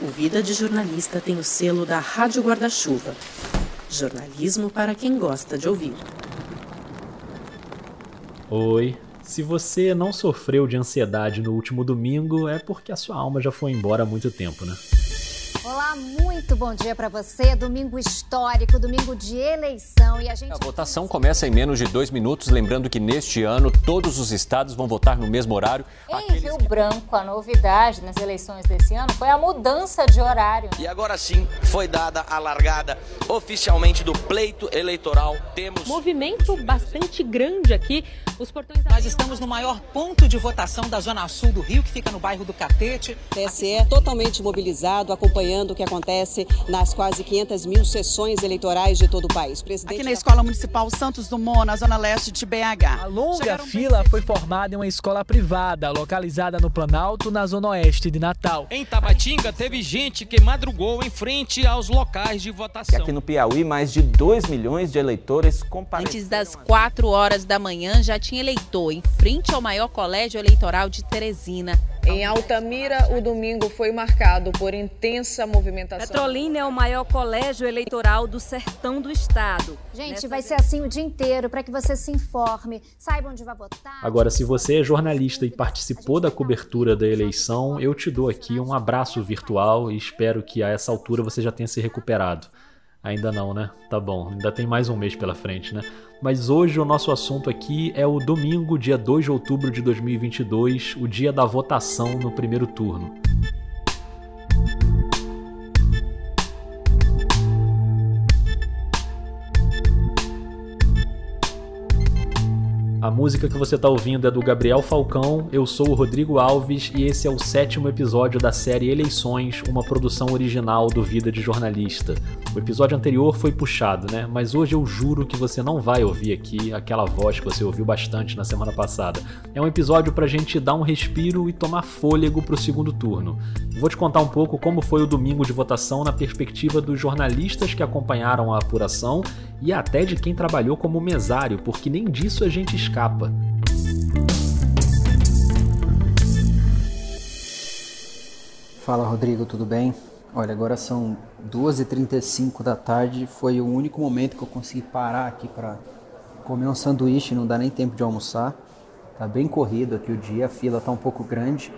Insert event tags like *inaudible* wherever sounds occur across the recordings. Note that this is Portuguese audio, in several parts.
O Vida de Jornalista tem o selo da Rádio Guarda-Chuva. Jornalismo para quem gosta de ouvir. Oi. Se você não sofreu de ansiedade no último domingo, é porque a sua alma já foi embora há muito tempo, né? Olá, muito bom dia para você. Domingo histórico, domingo de eleição e a gente. A votação começa em menos de dois minutos. Lembrando que neste ano todos os estados vão votar no mesmo horário. Em Aqueles... Rio Branco, a novidade nas eleições desse ano foi a mudança de horário. E agora sim foi dada a largada oficialmente do pleito eleitoral. Temos movimento bastante grande aqui. Os portões. Nós estamos no maior ponto de votação da zona sul do Rio, que fica no bairro do Catete. TSE totalmente mobilizado, acompanhando acompanhando o que acontece nas quase 500 mil sessões eleitorais de todo o país. Presidente Aqui na Escola Municipal Santos Dumont, na zona leste de BH. A longa Chegaram fila foi formada em uma escola privada, localizada no Planalto, na zona oeste de Natal. Em Tabatinga, teve gente que madrugou em frente aos locais de votação. E aqui no Piauí, mais de 2 milhões de eleitores compareceram. Antes das 4 horas da manhã, já tinha eleitor em frente ao maior colégio eleitoral de Teresina. Em Altamira, o domingo foi marcado por intensa movimentação. Petrolina é o maior colégio eleitoral do sertão do estado. Gente, Nessa vai ser assim o dia inteiro para que você se informe, saiba onde vai votar. Agora, se você é jornalista e participou da cobertura da eleição, eu te dou aqui um abraço virtual e espero que a essa altura você já tenha se recuperado. Ainda não, né? Tá bom, ainda tem mais um mês pela frente, né? Mas hoje o nosso assunto aqui é o domingo, dia 2 de outubro de 2022, o dia da votação no primeiro turno. A música que você está ouvindo é do Gabriel Falcão, eu sou o Rodrigo Alves e esse é o sétimo episódio da série Eleições, uma produção original do Vida de Jornalista. O episódio anterior foi puxado, né? Mas hoje eu juro que você não vai ouvir aqui aquela voz que você ouviu bastante na semana passada. É um episódio pra gente dar um respiro e tomar fôlego pro segundo turno. Vou te contar um pouco como foi o domingo de votação na perspectiva dos jornalistas que acompanharam a apuração e até de quem trabalhou como mesário, porque nem disso a gente escapa. Fala Rodrigo, tudo bem? Olha, agora são 2h35 da tarde, foi o único momento que eu consegui parar aqui para comer um sanduíche, não dá nem tempo de almoçar. Tá bem corrido aqui o dia, a fila tá um pouco grande.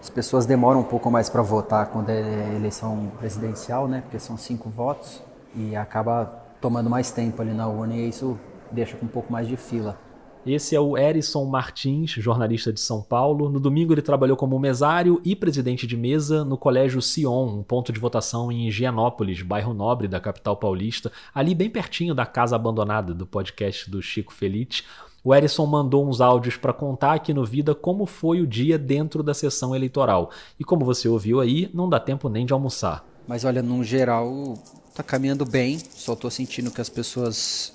As pessoas demoram um pouco mais para votar quando é eleição presidencial, né? Porque são cinco votos e acaba tomando mais tempo ali na urna e isso deixa com um pouco mais de fila. Esse é o Erison Martins, jornalista de São Paulo. No domingo ele trabalhou como mesário e presidente de mesa no Colégio Sion, um ponto de votação em Higienópolis, bairro nobre da capital paulista, ali bem pertinho da casa abandonada do podcast do Chico Felite. O Erison mandou uns áudios para contar aqui no Vida como foi o dia dentro da sessão eleitoral. E como você ouviu aí, não dá tempo nem de almoçar. Mas olha, no geral, tá caminhando bem. Só tô sentindo que as pessoas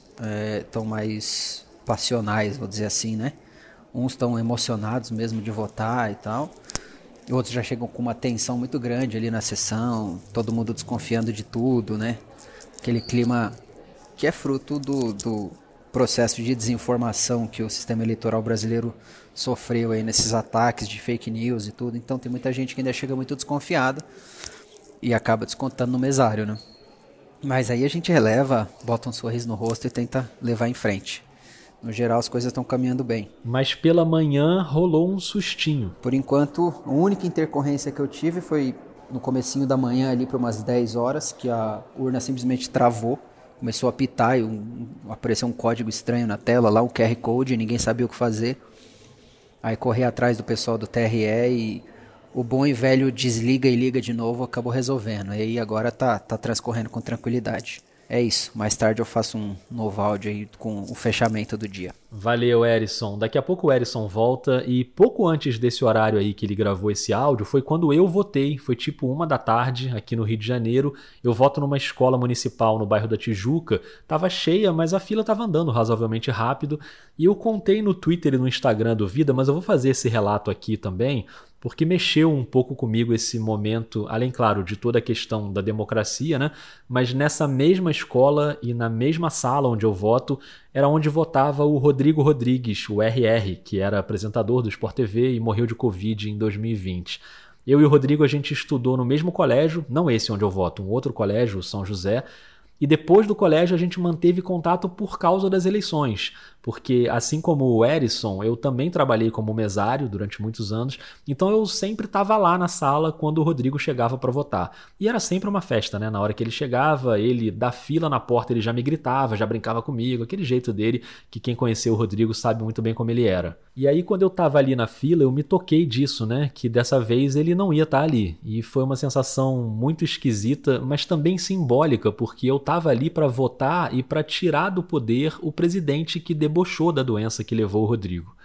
estão é, mais passionais, vou dizer assim, né? Uns estão emocionados mesmo de votar e tal. Outros já chegam com uma tensão muito grande ali na sessão, todo mundo desconfiando de tudo, né? Aquele clima que é fruto do, do processo de desinformação que o sistema eleitoral brasileiro sofreu aí nesses ataques de fake news e tudo. Então tem muita gente que ainda chega muito desconfiada e acaba descontando no mesário, né? Mas aí a gente releva, bota um sorriso no rosto e tenta levar em frente. No geral, as coisas estão caminhando bem. Mas pela manhã rolou um sustinho. Por enquanto, a única intercorrência que eu tive foi no comecinho da manhã ali para umas 10 horas, que a urna simplesmente travou, começou a pitar e um, apareceu um código estranho na tela lá, um QR Code, e ninguém sabia o que fazer. Aí corri atrás do pessoal do TRE e o bom e velho desliga e liga de novo acabou resolvendo. E aí agora tá, tá transcorrendo com tranquilidade. É isso. Mais tarde eu faço um novo áudio aí com o fechamento do dia. Valeu, Erison. Daqui a pouco o Erison volta e pouco antes desse horário aí que ele gravou esse áudio foi quando eu votei. Foi tipo uma da tarde aqui no Rio de Janeiro. Eu voto numa escola municipal no bairro da Tijuca. Tava cheia, mas a fila tava andando razoavelmente rápido. E eu contei no Twitter e no Instagram do Vida, mas eu vou fazer esse relato aqui também porque mexeu um pouco comigo esse momento, além, claro, de toda a questão da democracia, né? Mas nessa mesma escola e na mesma sala onde eu voto, era onde votava o Rodrigo Rodrigues, o RR, que era apresentador do Sport TV e morreu de Covid em 2020. Eu e o Rodrigo a gente estudou no mesmo colégio, não esse onde eu voto, um outro colégio, São José. E depois do colégio a gente manteve contato por causa das eleições, porque assim como o Erison, eu também trabalhei como mesário durante muitos anos, então eu sempre estava lá na sala quando o Rodrigo chegava para votar. E era sempre uma festa, né? Na hora que ele chegava, ele da fila na porta, ele já me gritava, já brincava comigo, aquele jeito dele que quem conheceu o Rodrigo sabe muito bem como ele era. E aí quando eu estava ali na fila, eu me toquei disso, né? Que dessa vez ele não ia estar tá ali. E foi uma sensação muito esquisita, mas também simbólica, porque eu estava ali para votar e para tirar do poder o presidente que debochou da doença que levou o Rodrigo.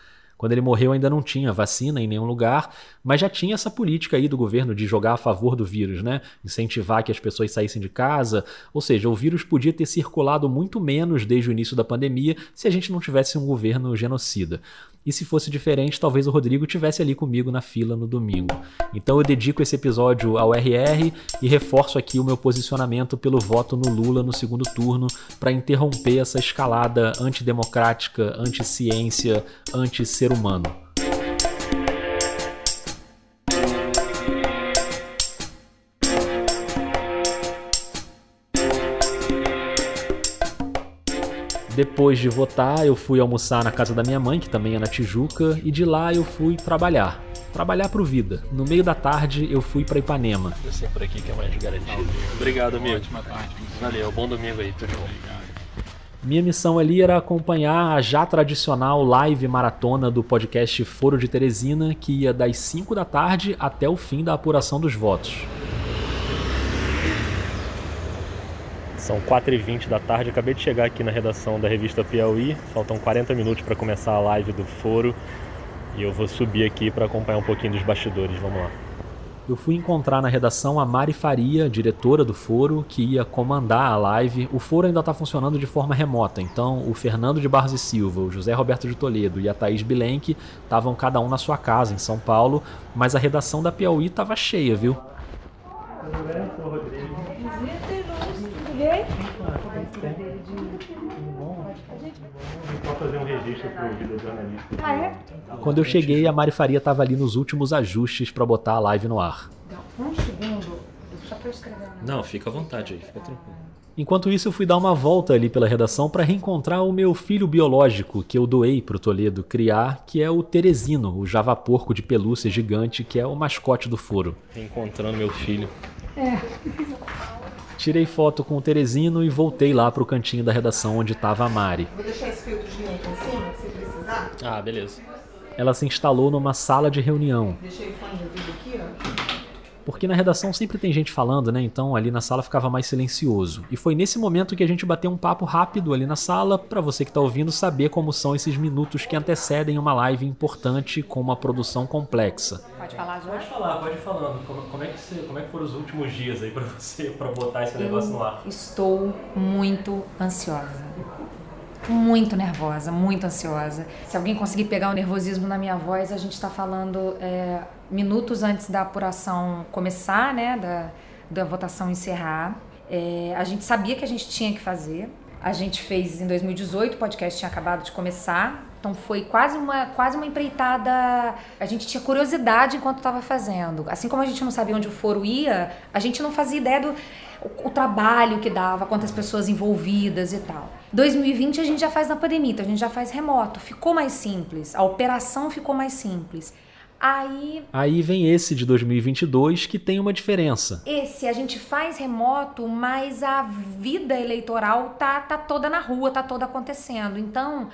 Quando ele morreu ainda não tinha vacina em nenhum lugar, mas já tinha essa política aí do governo de jogar a favor do vírus, né? Incentivar que as pessoas saíssem de casa. Ou seja, o vírus podia ter circulado muito menos desde o início da pandemia se a gente não tivesse um governo genocida. E se fosse diferente, talvez o Rodrigo tivesse ali comigo na fila no domingo. Então eu dedico esse episódio ao RR e reforço aqui o meu posicionamento pelo voto no Lula no segundo turno para interromper essa escalada antidemocrática, anti-ciência, anti-ser humano. Depois de votar, eu fui almoçar na casa da minha mãe, que também é na Tijuca, e de lá eu fui trabalhar. Trabalhar pro Vida. No meio da tarde eu fui para Ipanema. Eu sei por aqui que é mais garantido. Obrigado, amigo. Ótima tarde. Valeu, bom domingo aí, tudo bom. Minha missão ali era acompanhar a já tradicional live maratona do podcast Foro de Teresina, que ia das 5 da tarde até o fim da apuração dos votos. São 4h20 da tarde, acabei de chegar aqui na redação da revista Piauí, faltam 40 minutos para começar a live do foro e eu vou subir aqui para acompanhar um pouquinho dos bastidores, vamos lá. Eu fui encontrar na redação a Mari Faria, diretora do foro, que ia comandar a live. O foro ainda está funcionando de forma remota, então o Fernando de Barros e Silva, o José Roberto de Toledo e a Thaís Bilenque estavam cada um na sua casa em São Paulo, mas a redação da Piauí estava cheia, viu? Tudo bem, sou o Rodrigo bem? Fazer um registro para o vídeo jornalista. Ah, é? Quando eu cheguei, a Mari Faria estava ali nos últimos ajustes para botar a live no ar. Um segundo, só para escrever. Não, fica à vontade aí, fica tranquilo. Enquanto isso, eu fui dar uma volta ali pela redação para reencontrar o meu filho biológico que eu doei para o Toledo criar, que é o Teresino, o javaporco de pelúcia gigante, que é o mascote do foro. Reencontrando meu filho. É. Tirei foto com o Teresino e voltei lá pro cantinho da redação onde estava a Mari. Vou deixar esse filtro de aqui em cima, se precisar. Ah, beleza. Ela se instalou numa sala de reunião. Deixei o fone de ouvido aqui, ó. Porque na redação sempre tem gente falando, né? Então ali na sala ficava mais silencioso. E foi nesse momento que a gente bateu um papo rápido ali na sala, para você que tá ouvindo saber como são esses minutos que antecedem uma live importante com uma produção complexa. Pode falar, Jorge? Pode falar, pode ir falando. Como, como, é que você, como é que foram os últimos dias aí para você, para botar esse negócio no ar? Estou muito ansiosa muito nervosa, muito ansiosa. Se alguém conseguir pegar o nervosismo na minha voz, a gente está falando é, minutos antes da apuração começar, né, da, da votação encerrar. É, a gente sabia que a gente tinha que fazer. A gente fez em 2018, o podcast tinha acabado de começar. Então foi quase uma, quase uma empreitada. A gente tinha curiosidade enquanto estava fazendo. Assim como a gente não sabia onde o foro ia, a gente não fazia ideia do o, o trabalho que dava, quantas pessoas envolvidas e tal. 2020 a gente já faz na pandemia, então a gente já faz remoto. Ficou mais simples, a operação ficou mais simples. Aí. Aí vem esse de 2022 que tem uma diferença. Esse a gente faz remoto, mas a vida eleitoral tá, tá toda na rua, tá toda acontecendo. Então,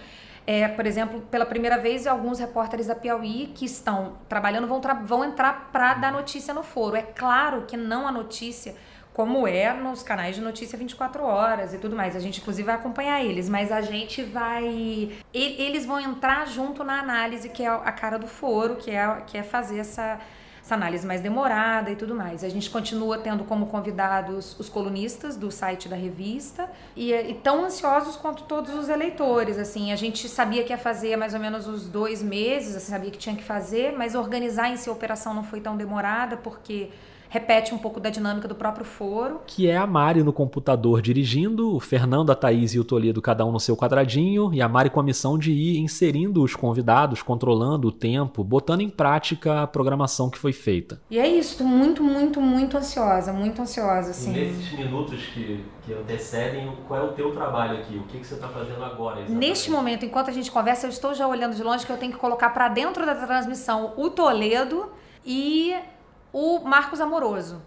é, por exemplo, pela primeira vez, alguns repórteres da Piauí que estão trabalhando vão, tra vão entrar para dar notícia no foro. É claro que não a notícia como é nos canais de notícia 24 horas e tudo mais. A gente, inclusive, vai acompanhar eles, mas a gente vai. Eles vão entrar junto na análise, que é a cara do foro, que é, que é fazer essa, essa análise mais demorada e tudo mais. A gente continua tendo como convidados os colunistas do site da revista e, e tão ansiosos quanto todos os eleitores. Assim, a gente sabia que ia fazer mais ou menos os dois meses, assim, sabia que tinha que fazer, mas organizar em si a operação não foi tão demorada porque repete um pouco da dinâmica do próprio foro. Que é a Mari no computador dirigindo, o Fernando, a Thaís e o Toledo cada um no seu quadradinho, e a Mari com a missão de ir inserindo os convidados, controlando o tempo, botando em prática a programação que foi feita. E é isso, tô muito, muito, muito ansiosa, muito ansiosa, assim. Nesses minutos que, que antecedem, qual é o teu trabalho aqui? O que, que você está fazendo agora? Exatamente? Neste momento, enquanto a gente conversa, eu estou já olhando de longe que eu tenho que colocar para dentro da transmissão o Toledo e o Marcos Amoroso.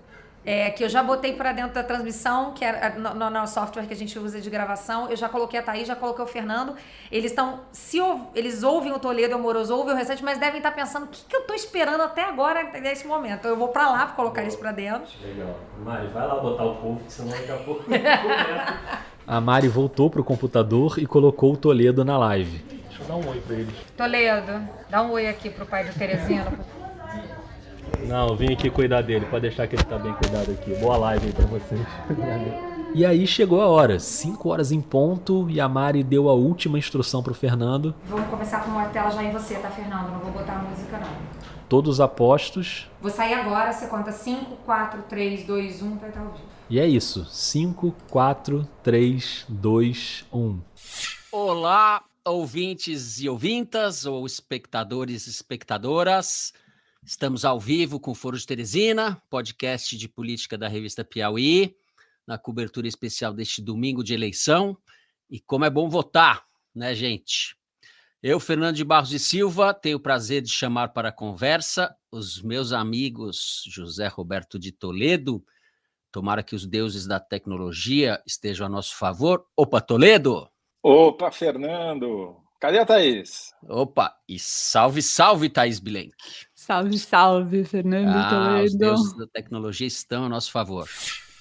É, que eu já botei para dentro da transmissão, que é no, no, software que a gente usa de gravação. Eu já coloquei a Thaís, já coloquei o Fernando. Eles estão. Se eles ouvem o Toledo Amoroso, ouvem o restante, mas devem estar pensando: o que, que eu estou esperando até agora nesse momento? Então eu vou para lá colocar Boa. eles para dentro. Legal. Mari, vai lá botar o povo, senão daqui a pouco. *laughs* a Mari voltou pro computador e colocou o Toledo na live. Deixa eu dar um oi para eles. Toledo, dá um oi aqui pro pai do Teresino. Não, eu vim aqui cuidar dele. Pode deixar que ele tá bem cuidado aqui. Boa live aí pra vocês. E aí chegou a hora, 5 horas em ponto, e a Mari deu a última instrução pro Fernando. Vamos começar com a tela já em você, tá, Fernando? Não vou botar a música, não. Todos apostos. Vou sair agora, você conta 5, 4, 3, 2, 1, vai estar ao vivo. E é isso. 5, 4, 3, 2, 1. Olá, ouvintes e ouvintas, ou espectadores e espectadoras. Estamos ao vivo com o Foro de Teresina, podcast de política da revista Piauí, na cobertura especial deste domingo de eleição. E como é bom votar, né, gente? Eu, Fernando de Barros e Silva, tenho o prazer de chamar para a conversa os meus amigos José Roberto de Toledo. Tomara que os deuses da tecnologia estejam a nosso favor. Opa, Toledo! Opa, Fernando! Cadê a Thaís? Opa, e salve, salve, Thaís Bilenque. Salve, salve, Fernando ah, Toledo. Os deuses da tecnologia estão a nosso favor.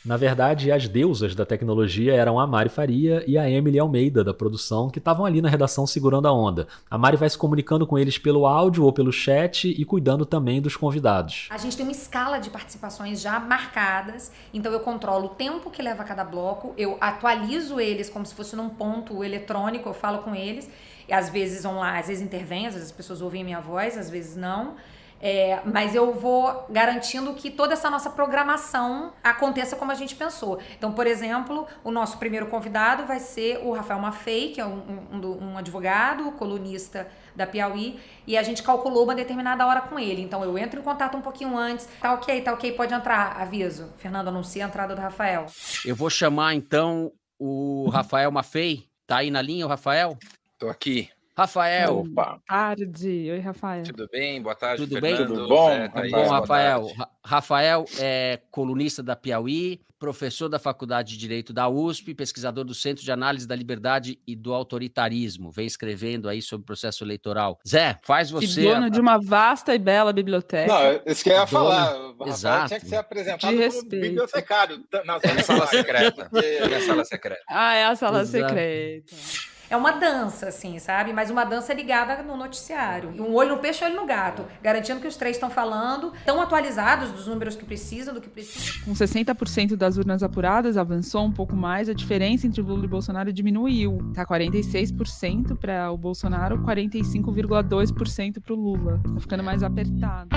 Na verdade, as deusas da tecnologia eram a Mari Faria e a Emily Almeida, da produção, que estavam ali na redação segurando a onda. A Mari vai se comunicando com eles pelo áudio ou pelo chat e cuidando também dos convidados. A gente tem uma escala de participações já marcadas, então eu controlo o tempo que leva cada bloco, eu atualizo eles como se fosse num ponto eletrônico, eu falo com eles, e às vezes vão lá, às vezes intervêm, às vezes as pessoas ouvem minha voz, às vezes não. É, mas eu vou garantindo que toda essa nossa programação aconteça como a gente pensou. Então, por exemplo, o nosso primeiro convidado vai ser o Rafael Maffei, que é um, um, um advogado, colunista da Piauí, e a gente calculou uma determinada hora com ele. Então eu entro em contato um pouquinho antes. Tá ok, tá ok, pode entrar. Aviso. Fernando, anuncia a entrada do Rafael. Eu vou chamar então o Rafael Maffei. Tá aí na linha o Rafael? Tô aqui. Rafael. Opa. Boa tarde. Oi, Rafael. Tudo bem? Boa tarde, Tudo Fernando. bem? Tudo bom? É, bom, Rafael. Rafael é colunista da Piauí, professor da Faculdade de Direito da USP, pesquisador do Centro de Análise da Liberdade e do Autoritarismo. Vem escrevendo aí sobre o processo eleitoral. Zé, faz você... E dono a... de uma vasta e bela biblioteca. Não, isso que eu ia falar. O Exato. tinha que ser apresentado de como bibliotecário. Não, *laughs* é a sala secreta. É a sala secreta. Ah, é a sala Exato. secreta é uma dança, assim, sabe? Mas uma dança ligada no noticiário. Um olho no peixe, olho no gato. Garantindo que os três estão falando, estão atualizados dos números que precisam, do que precisam. Com 60% das urnas apuradas, avançou um pouco mais, a diferença entre Lula e Bolsonaro diminuiu. Tá 46% para o Bolsonaro, 45,2% para o Lula. Tá ficando mais apertado.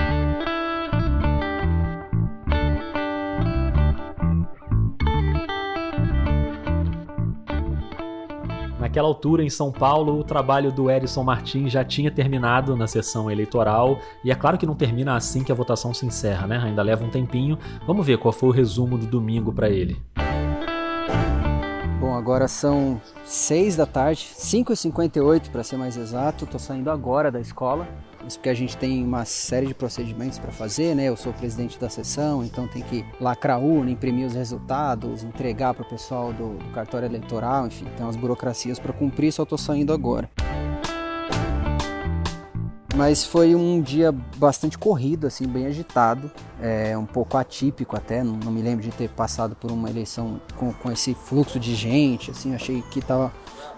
Naquela altura, em São Paulo, o trabalho do Edson Martins já tinha terminado na sessão eleitoral, e é claro que não termina assim que a votação se encerra, né? Ainda leva um tempinho. Vamos ver qual foi o resumo do domingo para ele. Bom, agora são 6 da tarde, 5h58 para ser mais exato. Estou saindo agora da escola. Isso porque a gente tem uma série de procedimentos para fazer, né? Eu sou presidente da sessão, então tem que lacrar urna, imprimir os resultados, entregar para o pessoal do, do, cartório eleitoral, enfim, tem umas burocracias para cumprir, só estou saindo agora. Mas foi um dia bastante corrido, assim, bem agitado, é, um pouco atípico até, não, não me lembro de ter passado por uma eleição com, com esse fluxo de gente, assim, achei que estava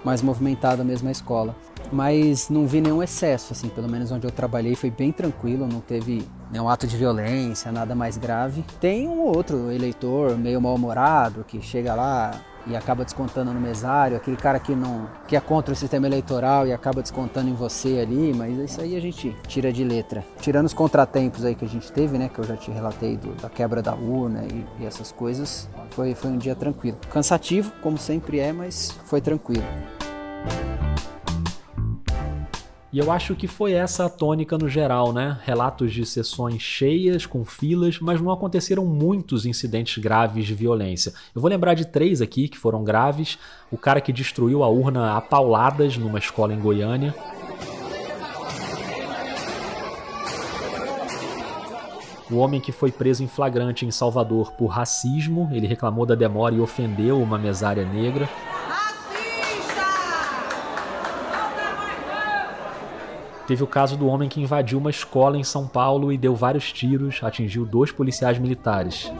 mais movimentada mesmo a escola mas não vi nenhum excesso, assim, pelo menos onde eu trabalhei foi bem tranquilo, não teve nenhum ato de violência, nada mais grave. Tem um outro eleitor meio mal-humorado que chega lá, e acaba descontando no mesário, aquele cara que não que é contra o sistema eleitoral e acaba descontando em você ali, mas isso aí a gente tira de letra. Tirando os contratempos aí que a gente teve, né, que eu já te relatei do, da quebra da urna e, e essas coisas, foi, foi um dia tranquilo. Cansativo, como sempre é, mas foi tranquilo. E eu acho que foi essa a tônica no geral, né? Relatos de sessões cheias, com filas, mas não aconteceram muitos incidentes graves de violência. Eu vou lembrar de três aqui que foram graves: o cara que destruiu a urna a pauladas numa escola em Goiânia. O homem que foi preso em flagrante em Salvador por racismo, ele reclamou da demora e ofendeu uma mesária negra. Teve o caso do homem que invadiu uma escola em São Paulo e deu vários tiros, atingiu dois policiais militares.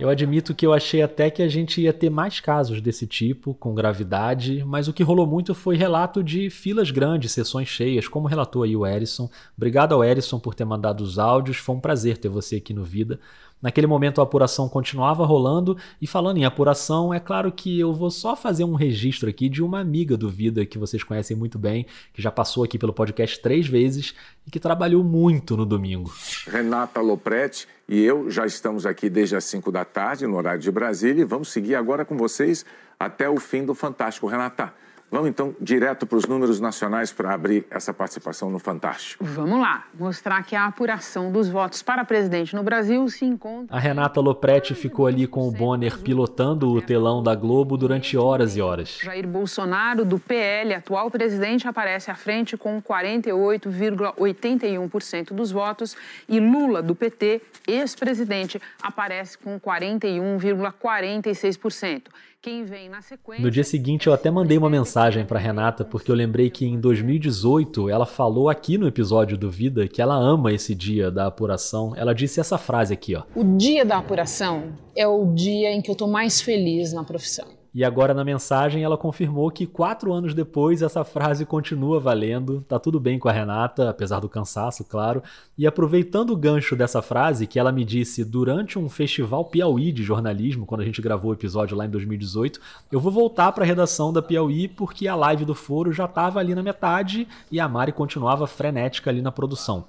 Eu admito que eu achei até que a gente ia ter mais casos desse tipo, com gravidade, mas o que rolou muito foi relato de filas grandes, sessões cheias, como relatou aí o Erison. Obrigado ao Erison por ter mandado os áudios, foi um prazer ter você aqui no Vida. Naquele momento a apuração continuava rolando, e falando em apuração, é claro que eu vou só fazer um registro aqui de uma amiga do Vida que vocês conhecem muito bem, que já passou aqui pelo podcast três vezes e que trabalhou muito no domingo. Renata Lopretti e eu já estamos aqui desde as 5 da tarde, no horário de Brasília, e vamos seguir agora com vocês até o fim do Fantástico. Renata, Vamos então direto para os números nacionais para abrir essa participação no Fantástico. Vamos lá, mostrar que a apuração dos votos para presidente no Brasil se encontra. A Renata Lopretti ficou ali com o Bonner pilotando o telão da Globo durante horas e horas. Jair Bolsonaro, do PL, atual presidente, aparece à frente com 48,81% dos votos e Lula, do PT, ex-presidente, aparece com 41,46%. Quem vem na sequência. No dia seguinte, eu até mandei uma mensagem para Renata, porque eu lembrei que em 2018 ela falou aqui no episódio do Vida que ela ama esse dia da apuração. Ela disse essa frase aqui, ó. O dia da apuração é o dia em que eu tô mais feliz na profissão. E agora na mensagem ela confirmou que quatro anos depois essa frase continua valendo. Tá tudo bem com a Renata, apesar do cansaço, claro. E aproveitando o gancho dessa frase que ela me disse durante um festival Piauí de jornalismo, quando a gente gravou o episódio lá em 2018, eu vou voltar para a redação da Piauí porque a live do foro já estava ali na metade e a Mari continuava frenética ali na produção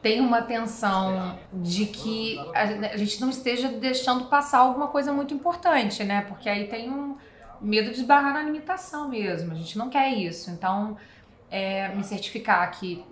tem uma tensão de que a, gente não esteja deixando passar alguma coisa muito importante, né? Porque aí tem um medo de esbarrar na limitação mesmo. A gente não quer isso. Então, é, me certificar que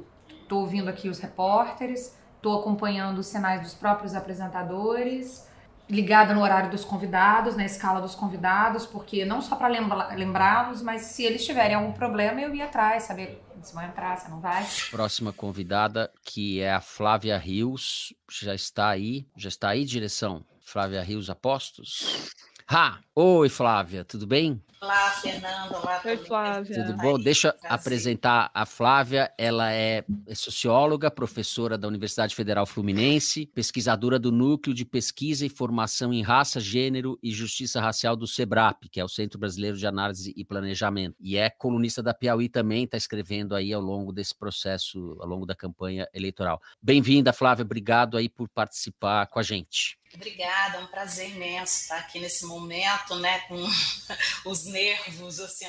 estou ouvindo aqui os repórteres, estou acompanhando os sinais dos próprios apresentadores, ligada no horário dos convidados, na escala dos convidados, porque não só para lembrá-los, mas se eles tiverem algum problema, eu ia atrás, saber se vai entrar, se não vai. Próxima convidada, que é a Flávia Rios, já está aí, já está aí, direção? Flávia Rios Apostos? Ha! Oi, Flávia, tudo bem? Olá, Fernando. Olá, Oi, Flávia. Tudo bom? Deixa eu apresentar a Flávia. Ela é socióloga, professora da Universidade Federal Fluminense, pesquisadora do Núcleo de Pesquisa e Formação em Raça, Gênero e Justiça Racial do SEBRAP, que é o Centro Brasileiro de Análise e Planejamento. E é colunista da Piauí também, está escrevendo aí ao longo desse processo, ao longo da campanha eleitoral. Bem-vinda, Flávia. Obrigado aí por participar com a gente. Obrigada, é um prazer imenso estar aqui nesse momento, né, com *laughs* os nervos, assim,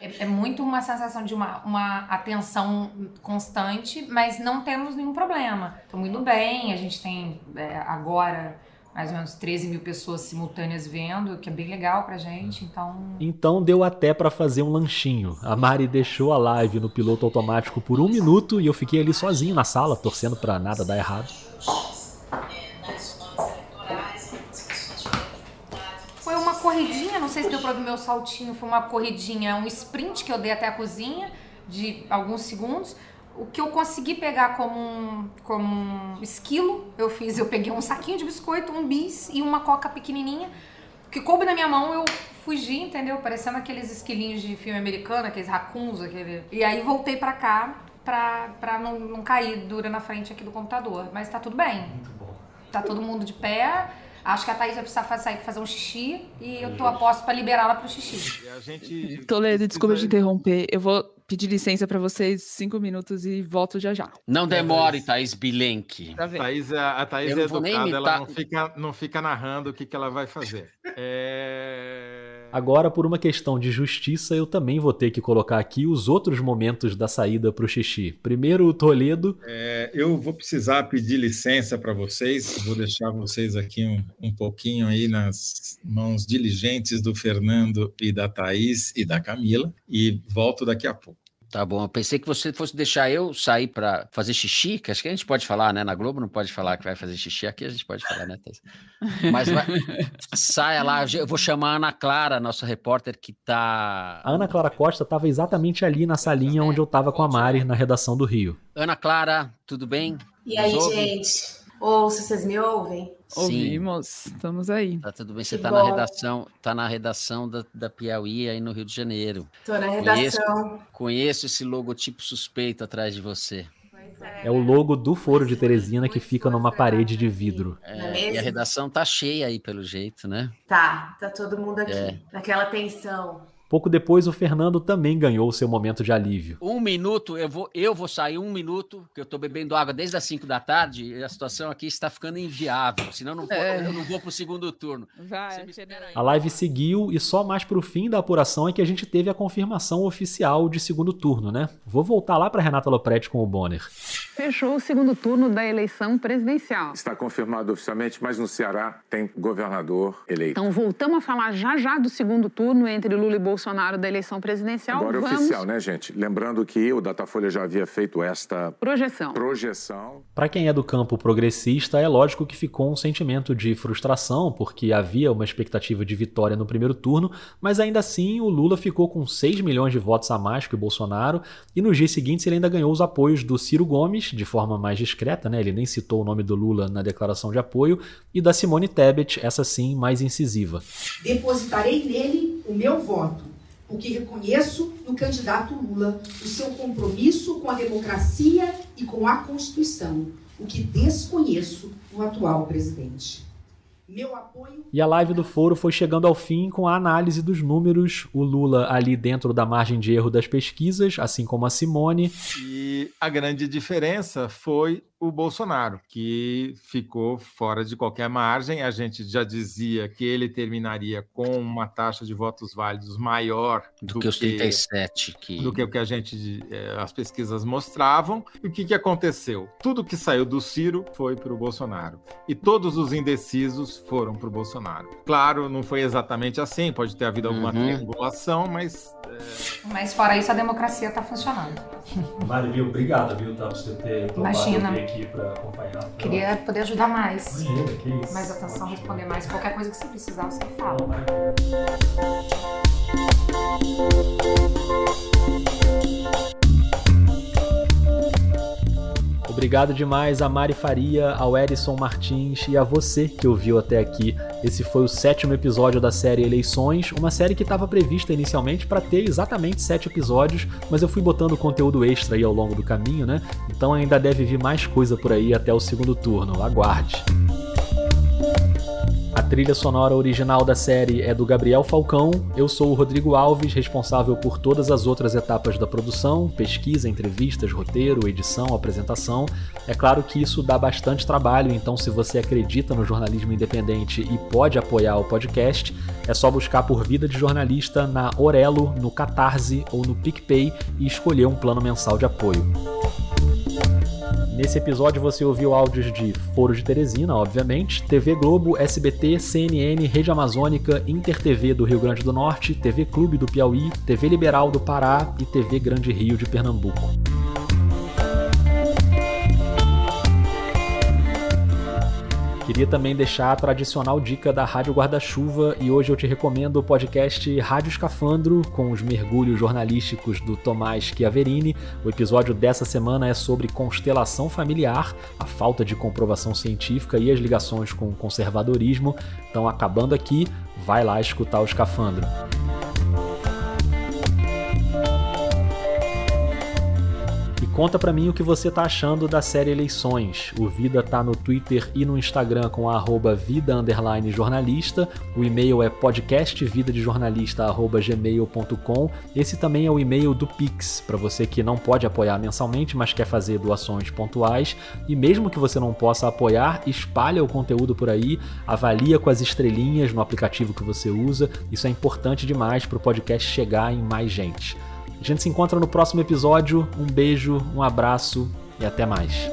é, é, muito uma sensação de uma, uma atenção constante, mas não temos nenhum problema. Estamos indo bem, a gente tem é, agora mais ou menos 13 mil pessoas simultâneas vendo, o que é bem legal pra gente, então... Então deu até para fazer um lanchinho. A Mari deixou a live no piloto automático por um minuto e eu fiquei ali sozinho na sala, torcendo para nada dar errado. Se deu pra ver meu saltinho, foi uma corridinha, um sprint que eu dei até a cozinha, de alguns segundos. O que eu consegui pegar como um, como um esquilo, eu fiz, eu peguei um saquinho de biscoito, um bis e uma coca pequenininha, que coube na minha mão, eu fugi, entendeu? Parecendo aqueles esquilinhos de filme americano, aqueles racuns, aquele... E aí voltei pra cá, pra, pra não, não cair dura na frente aqui do computador. Mas tá tudo bem. Tá todo mundo de pé Acho que a Thaís vai precisar sair para fazer um xixi e eu tô a posto para liberá-la pro xixi. Toledo, desculpa te interromper. Eu vou pedir licença para vocês cinco minutos e volto já já. Não demore, Thaís Bilenque. Pra. Thaís, a, a Thaís Eu é educada, ela não fica, não fica narrando o que, que ela vai fazer. É... Agora, por uma questão de justiça, eu também vou ter que colocar aqui os outros momentos da saída pro xixi. Primeiro, o Toledo. É, eu vou precisar pedir licença para vocês, vou deixar vocês aqui um, um pouquinho aí nas mãos diligentes do Fernando e da Thaís e da Camila, e volto daqui a pouco. Tá bom, eu pensei que você fosse deixar eu sair para fazer xixi, que acho que a gente pode falar, né? Na Globo não pode falar que vai fazer xixi, aqui a gente pode falar, né, Thaís? Mas vai- *laughs* saia lá, eu vou chamar a Ana Clara, nossa repórter que tá. A Ana Clara Costa estava exatamente ali na salinha onde eu estava com a Mari na redação do Rio. Ana Clara, tudo bem? E aí, Nos gente? Ouço, vocês me ouvem? Sim. Ouvimos, estamos aí. Tá tudo bem, você Que tá na redação, tá na redação da, da Piauí aí no Rio de Janeiro. Tô na Conheço, redação. conheço esse logotipo suspeito atrás de você. É o logo do Foro de Teresina que fica numa parede de vidro. É, é e a redação tá cheia aí, pelo jeito, né? Tá, tá todo mundo aqui. É. Naquela tensão. Pouco depois, o Fernando também ganhou seu momento de alívio. Um minuto, eu vou, eu vou sair um minuto, porque eu tô bebendo água desde as 5 da tarde e a situação aqui está ficando inviável. Senão eu não, vou- É. eu não vou pro segundo turno. Vai, A live seguiu e só mais pro fim da apuração é que a gente teve a confirmação oficial de segundo turno, né? Vou voltar lá para Renata Lopretti com o Bonner. Fechou o segundo turno da eleição presidencial. Está confirmado oficialmente, mas no Ceará tem governador eleito. Então, voltamos a falar já já do segundo turno entre Lula e Bolsonaro da eleição presidencial. Agora é Vamos... oficial, né, gente? Lembrando que o Datafolha já havia feito esta Projeção. projeção. Para quem é do campo progressista, é lógico que ficou um sentimento de frustração, porque havia uma expectativa de vitória no primeiro turno, mas ainda assim o Lula ficou com 6 milhões de votos a mais que o Bolsonaro, e nos dias seguintes ele ainda ganhou os apoios do Ciro Gomes, de forma mais discreta, né? Ele nem citou o nome do Lula na declaração de apoio, e da Simone Tebet, essa sim mais incisiva. Depositarei nele o meu voto, porque reconheço no candidato Lula o seu compromisso com a democracia e com a Constituição, o que desconheço no atual presidente. Meu apoio E a live do foro foi chegando ao fim com a análise dos números, o Lula ali dentro da margem de erro das pesquisas, assim como a Simone. E a grande diferença foi o Bolsonaro, que ficou fora de qualquer margem. A gente já dizia que ele terminaria com uma taxa de votos válidos maior Do, que os 37 que... do que o que a gente eh, as pesquisas mostravam. E o que, que aconteceu? Tudo que saiu do Ciro foi para o Bolsonaro e todos os indecisos foram para o Bolsonaro. Claro, não foi exatamente assim. Pode ter havido alguma Uhum. triangulação, mas Mas fora isso, a democracia tá funcionando. Mari, viu? Obrigado, viu, tá, por você ter topado Imagina. Aqui para acompanhar. Queria poder ajudar mais. Imagina, que isso. Mais atenção, responder mais. Qualquer coisa que você precisar, você fala. Obrigado demais a Mari Faria, ao Erison Martins e a você que ouviu até aqui. Esse foi o sétimo episódio da série Eleições, uma série que estava prevista inicialmente para ter exatamente sete episódios, mas eu fui botando conteúdo extra aí ao longo do caminho, né? Então ainda deve vir mais coisa por aí até o segundo turno. Aguarde. A trilha sonora original da série é do Gabriel Falcão. Eu sou o Rodrigo Alves, responsável por todas as outras etapas da produção: pesquisa, entrevistas, roteiro, edição, apresentação. É claro que isso dá bastante trabalho, então se você acredita no jornalismo independente e pode apoiar o podcast, é só buscar por Vida de Jornalista na Orelo, no Catarse ou no PicPay e escolher um plano mensal de apoio. Nesse episódio você ouviu áudios de Foro de Teresina, obviamente, TV Globo, SBT, CNN, Rede Amazônica, Inter TV do Rio Grande do Norte, TV Clube do Piauí, TV Liberal do Pará e TV Grande Rio de Pernambuco. Queria também deixar a tradicional dica da Rádio Guarda-Chuva e hoje eu te recomendo o podcast Rádio Escafandro com os mergulhos jornalísticos do Tomás Chiaverini. O episódio dessa semana é sobre constelação familiar, a falta de comprovação científica e as ligações com o conservadorismo. Então, acabando aqui, vai lá escutar o Escafandro. Conta para mim o que você tá achando da série Eleições. O Vida tá no Twitter e no Instagram com a vida jornalista. O e-mail é podcastvidadejornalista@gmail.com. Esse também é o e-mail do Pix para você que não pode apoiar mensalmente, mas quer fazer doações pontuais. E mesmo que você não possa apoiar, espalha o conteúdo por aí, avalia com as estrelinhas no aplicativo que você usa. Isso é importante demais para o podcast chegar em mais gente. A gente se encontra no próximo episódio. Um beijo, um abraço e até mais.